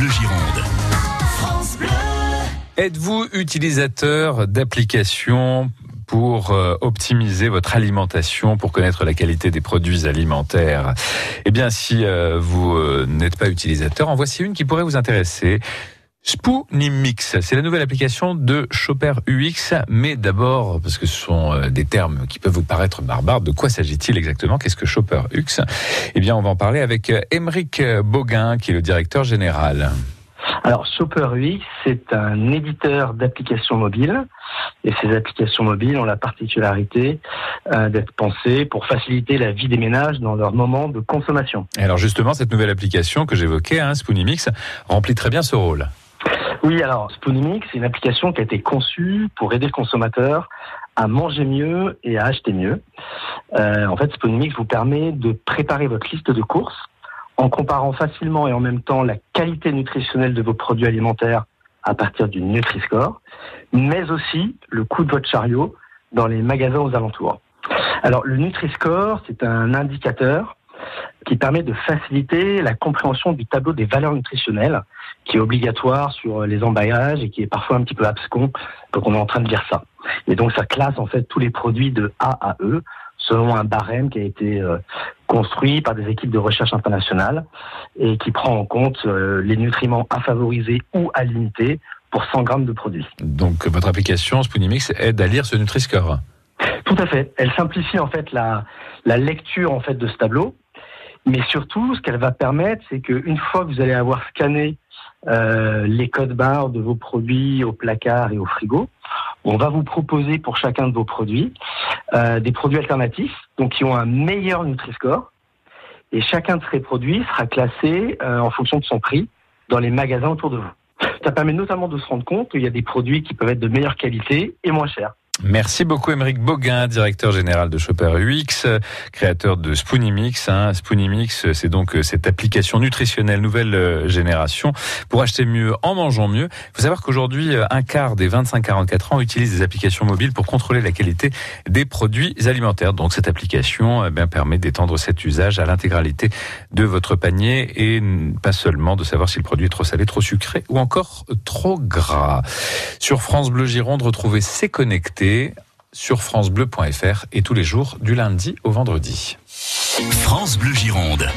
Bleu Gironde. Êtes-vous utilisateur d'applications pour euh, optimiser votre alimentation, pour connaître la qualité des produits alimentaires? Eh bien, si euh, vous euh, n'êtes pas utilisateur, en voici une qui pourrait vous intéresser. Spoonimix, c'est la nouvelle application de Chopper UX, mais d'abord, parce que ce sont euh, des termes qui peuvent vous paraître barbares, de quoi s'agit-il exactement? Qu'est-ce que Chopper UX Eh bien, on va en parler avec Émeric Boguin, qui est le directeur général. Alors, Shopper UX, c'est un éditeur d'applications mobiles. Et ces applications mobiles ont la particularité euh, d'être pensées pour faciliter la vie des ménages dans leur moment de consommation. Et alors justement, cette nouvelle application que j'évoquais, hein, Spoonimix, remplit très bien ce rôle. Oui, alors Spoonimix, c'est une application qui a été conçue pour aider le consommateur à manger mieux et à acheter mieux. Euh, en fait, Spoonimix vous permet de préparer votre liste de courses en comparant facilement et en même temps la qualité nutritionnelle de vos produits alimentaires à partir du Nutri-Score, mais aussi le coût de votre chariot dans les magasins aux alentours. Alors le Nutri-Score, c'est un indicateur qui permet de faciliter la compréhension du tableau des valeurs nutritionnelles, qui est obligatoire sur les emballages et qui est parfois un petit peu abscon, donc on est en train de dire ça. Et donc ça classe en fait tous les produits de A à E selon un barème qui a été euh, construit par des équipes de recherche internationales et qui prend en compte euh, les nutriments à favoriser ou à limiter pour 100 grammes de produits. Donc votre application Spoonimix aide à lire ce Nutri-Score Tout à fait. Elle simplifie en fait la, la lecture en fait de ce tableau, mais surtout ce qu'elle va permettre, c'est qu'une fois que vous allez avoir scanné euh, les codes barres de vos produits au placard et au frigo, on va vous proposer pour chacun de vos produits euh, des produits alternatifs, donc qui ont un meilleur Nutri-Score. Et chacun de ces produits sera classé euh, en fonction de son prix dans les magasins autour de vous. Ça permet notamment de se rendre compte qu'il y a des produits qui peuvent être de meilleure qualité et moins chers. Merci beaucoup Émeric Boguin, directeur général de Shopper UX, créateur de Spoonimix. Hein. Spoonimix, c'est donc euh, cette application nutritionnelle nouvelle euh, génération pour acheter mieux en mangeant mieux. Il faut savoir qu'aujourd'hui, euh, un quart des 25-44 ans utilisent des applications mobiles pour contrôler la qualité des produits alimentaires. Donc cette application eh permet d'étendre cet usage à l'intégralité de votre panier et pas seulement de savoir si le produit est trop salé, trop sucré ou encore trop gras. Sur France Bleu Gironde, retrouvez C'est connecté sur francebleu.fr et tous les jours du lundi au vendredi. France Bleu Gironde.